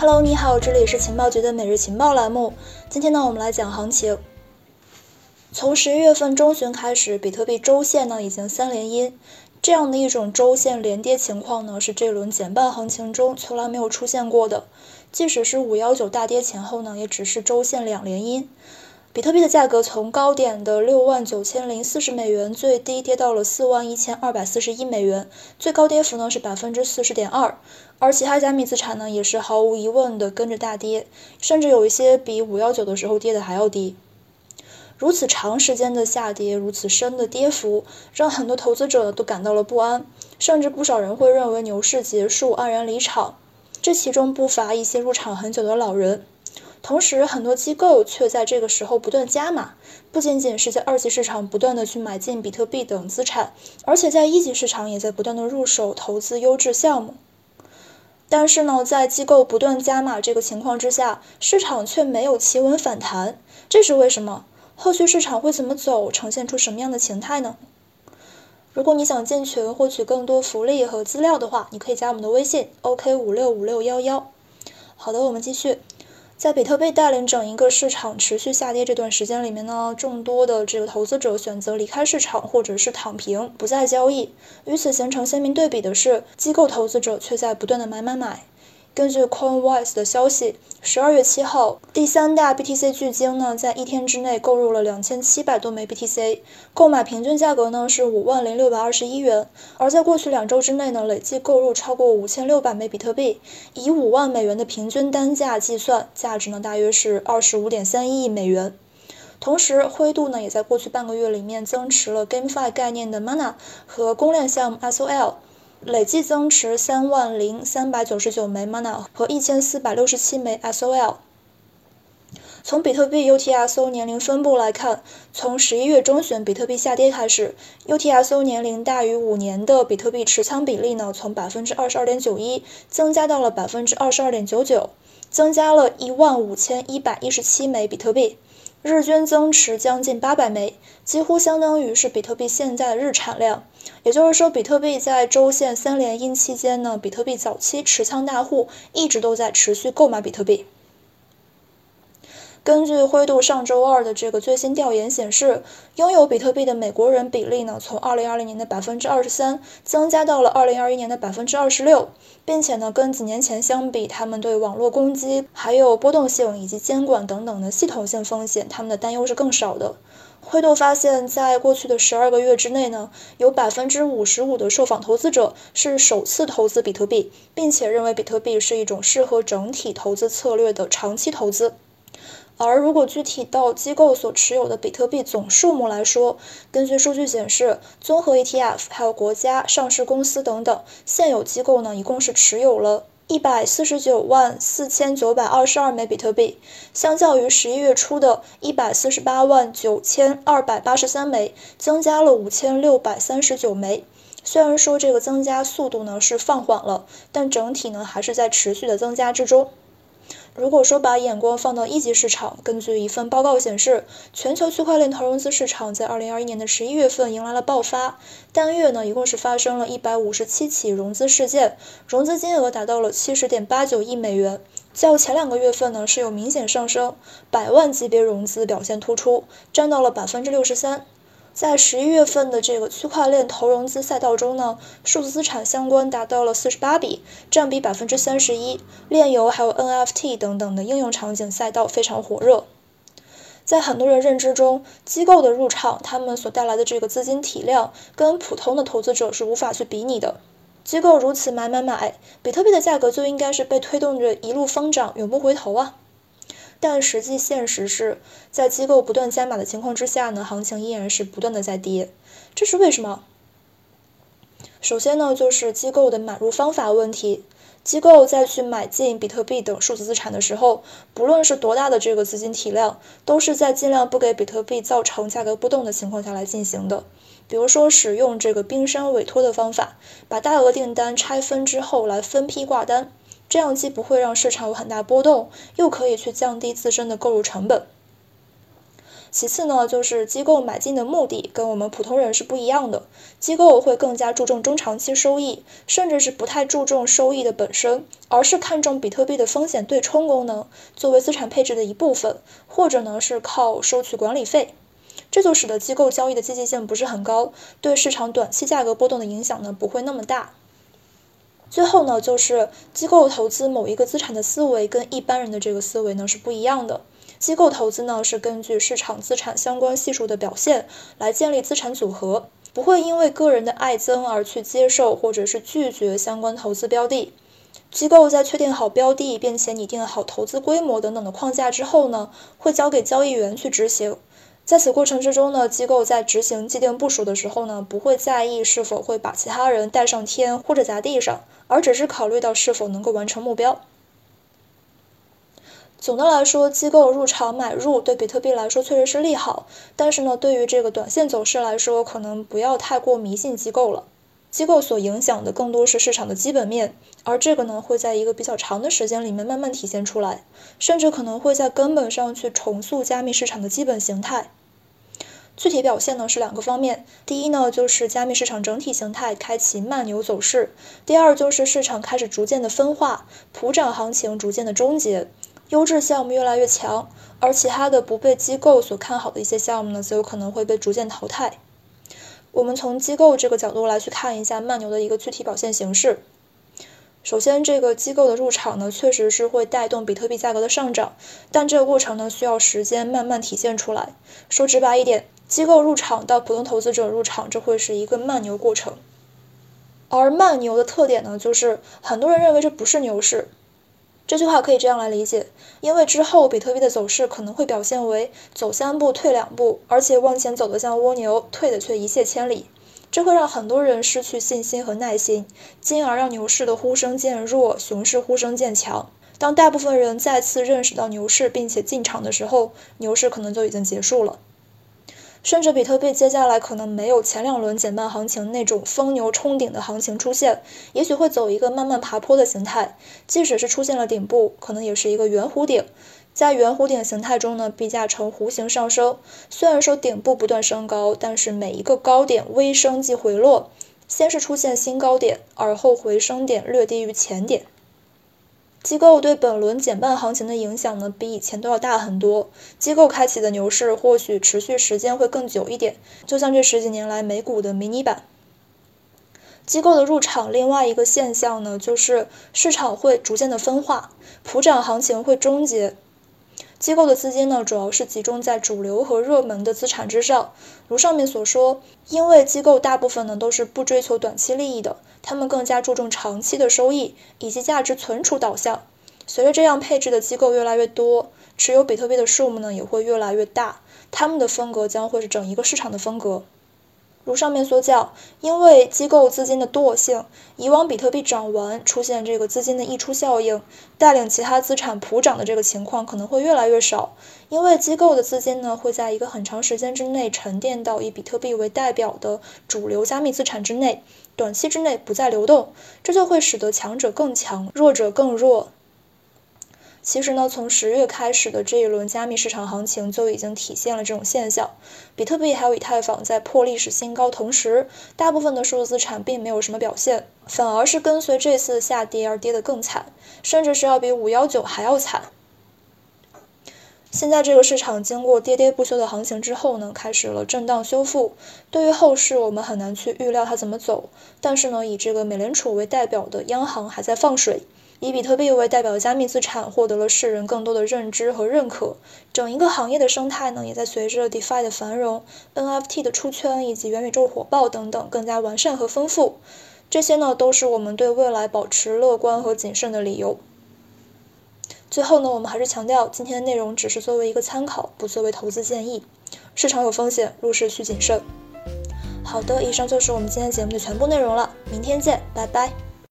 Hello，你好，这里是情报局的每日情报栏目。今天呢，我们来讲行情。从十一月份中旬开始，比特币周线呢已经三连阴，这样的一种周线连跌情况呢，是这轮减半行情中从来没有出现过的。即使是五幺九大跌前后呢，也只是周线两连阴。比特币的价格从高点的六万九千零四十美元，最低跌到了四万一千二百四十一美元，最高跌幅呢是百分之四十点二。而其他加密资产呢，也是毫无疑问的跟着大跌，甚至有一些比五幺九的时候跌的还要低。如此长时间的下跌，如此深的跌幅，让很多投资者都感到了不安，甚至不少人会认为牛市结束，黯然离场。这其中不乏一些入场很久的老人。同时，很多机构却在这个时候不断加码，不仅仅是在二级市场不断的去买进比特币等资产，而且在一级市场也在不断的入手投资优质项目。但是呢，在机构不断加码这个情况之下，市场却没有企稳反弹，这是为什么？后续市场会怎么走？呈现出什么样的形态呢？如果你想进群获取更多福利和资料的话，你可以加我们的微信：OK 五六五六幺幺。好的，我们继续。在比特币带领整一个市场持续下跌这段时间里面呢，众多的这个投资者选择离开市场，或者是躺平，不再交易。与此形成鲜明对比的是，机构投资者却在不断的买买买。根据 Coinwise 的消息，十二月七号，第三大 BTC 巨鲸呢，在一天之内购入了两千七百多枚 BTC，购买平均价格呢是五万零六百二十一元。而在过去两周之内呢，累计购入超过五千六百枚比特币，以五万美元的平均单价计算，价值呢大约是二十五点三一亿美元。同时，灰度呢也在过去半个月里面增持了 GameFi 概念的 Mana 和公链项目 SOL。累计增持三万零三百九十九枚 Mana 和一千四百六十七枚 SOL。从比特币 UTSO 年龄分布来看，从十一月中旬比特币下跌开始，UTSO 年龄大于五年的比特币持仓比例呢，从百分之二十二点九一增加到了百分之二十二点九九，增加了一万五千一百一十七枚比特币。日均增持将近八百枚，几乎相当于是比特币现在的日产量。也就是说，比特币在周线三连阴期间呢，比特币早期持仓大户一直都在持续购买比特币。根据灰度上周二的这个最新调研显示，拥有比特币的美国人比例呢，从2020年的百分之二十三增加到了2021年的百分之二十六，并且呢，跟几年前相比，他们对网络攻击、还有波动性以及监管等等的系统性风险，他们的担忧是更少的。灰度发现，在过去的十二个月之内呢，有百分之五十五的受访投资者是首次投资比特币，并且认为比特币是一种适合整体投资策略的长期投资。而如果具体到机构所持有的比特币总数目来说，根据数据显示，综合 ETF 还有国家、上市公司等等，现有机构呢一共是持有了一百四十九万四千九百二十二枚比特币，相较于十一月初的一百四十八万九千二百八十三枚，增加了五千六百三十九枚。虽然说这个增加速度呢是放缓了，但整体呢还是在持续的增加之中。如果说把眼光放到一级市场，根据一份报告显示，全球区块链投融资市场在二零二一年的十一月份迎来了爆发，单月呢一共是发生了一百五十七起融资事件，融资金额达到了七十点八九亿美元，较前两个月份呢是有明显上升，百万级别融资表现突出，占到了百分之六十三。在十一月份的这个区块链投融资赛道中呢，数字资产相关达到了四十八笔，占比百分之三十一。链游还有 NFT 等等的应用场景赛道非常火热。在很多人认知中，机构的入场，他们所带来的这个资金体量，跟普通的投资者是无法去比拟的。机构如此买买买，比特币的价格就应该是被推动着一路疯涨，永不回头啊！但实际现实是在机构不断加码的情况之下呢，行情依然是不断的在跌，这是为什么？首先呢，就是机构的买入方法问题。机构在去买进比特币等数字资产的时候，不论是多大的这个资金体量，都是在尽量不给比特币造成价格波动的情况下来进行的。比如说，使用这个冰山委托的方法，把大额订单拆分之后来分批挂单。这样既不会让市场有很大波动，又可以去降低自身的购入成本。其次呢，就是机构买进的目的跟我们普通人是不一样的，机构会更加注重中长期收益，甚至是不太注重收益的本身，而是看重比特币的风险对冲功能，作为资产配置的一部分，或者呢是靠收取管理费。这就使得机构交易的积极性不是很高，对市场短期价格波动的影响呢不会那么大。最后呢，就是机构投资某一个资产的思维跟一般人的这个思维呢是不一样的。机构投资呢是根据市场资产相关系数的表现来建立资产组合，不会因为个人的爱憎而去接受或者是拒绝相关投资标的。机构在确定好标的并且拟定好投资规模等等的框架之后呢，会交给交易员去执行。在此过程之中呢，机构在执行既定部署的时候呢，不会在意是否会把其他人带上天或者砸地上，而只是考虑到是否能够完成目标。总的来说，机构入场买入对比特币来说确实是利好，但是呢，对于这个短线走势来说，可能不要太过迷信机构了。机构所影响的更多是市场的基本面，而这个呢，会在一个比较长的时间里面慢慢体现出来，甚至可能会在根本上去重塑加密市场的基本形态。具体表现呢是两个方面，第一呢就是加密市场整体形态开启慢牛走势，第二就是市场开始逐渐的分化，普涨行情逐渐的终结，优质项目越来越强，而其他的不被机构所看好的一些项目呢，则有可能会被逐渐淘汰。我们从机构这个角度来去看一下慢牛的一个具体表现形式。首先，这个机构的入场呢，确实是会带动比特币价格的上涨，但这个过程呢，需要时间慢慢体现出来。说直白一点，机构入场到普通投资者入场，这会是一个慢牛过程。而慢牛的特点呢，就是很多人认为这不是牛市。这句话可以这样来理解：因为之后比特币的走势可能会表现为走三步退两步，而且往前走的像蜗牛，退的却一泻千里。这会让很多人失去信心和耐心，进而让牛市的呼声渐弱，熊市呼声渐强。当大部分人再次认识到牛市并且进场的时候，牛市可能就已经结束了。甚至比特币接下来可能没有前两轮减半行情那种疯牛冲顶的行情出现，也许会走一个慢慢爬坡的形态。即使是出现了顶部，可能也是一个圆弧顶。在圆弧顶形态中呢，币价呈弧形上升。虽然说顶部不断升高，但是每一个高点微升即回落，先是出现新高点，而后回升点略低于前点。机构对本轮减半行情的影响呢，比以前都要大很多。机构开启的牛市或许持续时间会更久一点，就像这十几年来美股的迷你版。机构的入场，另外一个现象呢，就是市场会逐渐的分化，普涨行情会终结。机构的资金呢，主要是集中在主流和热门的资产之上。如上面所说，因为机构大部分呢都是不追求短期利益的，他们更加注重长期的收益以及价值存储导向。随着这样配置的机构越来越多，持有比特币的数目呢也会越来越大，他们的风格将会是整一个市场的风格。如上面所讲，因为机构资金的惰性，以往比特币涨完出现这个资金的溢出效应，带领其他资产普涨的这个情况可能会越来越少。因为机构的资金呢会在一个很长时间之内沉淀到以比特币为代表的主流加密资产之内，短期之内不再流动，这就会使得强者更强，弱者更弱。其实呢，从十月开始的这一轮加密市场行情就已经体现了这种现象。比特币还有以太坊在破历史新高，同时大部分的数字资产并没有什么表现，反而是跟随这次下跌而跌得更惨，甚至是要比五幺九还要惨。现在这个市场经过跌跌不休的行情之后呢，开始了震荡修复。对于后市，我们很难去预料它怎么走。但是呢，以这个美联储为代表的央行还在放水。以比特币为代表的加密资产获得了世人更多的认知和认可，整一个行业的生态呢，也在随着 DeFi 的繁荣、NFT 的出圈以及元宇宙火爆等等更加完善和丰富。这些呢，都是我们对未来保持乐观和谨慎的理由。最后呢，我们还是强调，今天的内容只是作为一个参考，不作为投资建议。市场有风险，入市需谨慎。好的，以上就是我们今天节目的全部内容了，明天见，拜拜。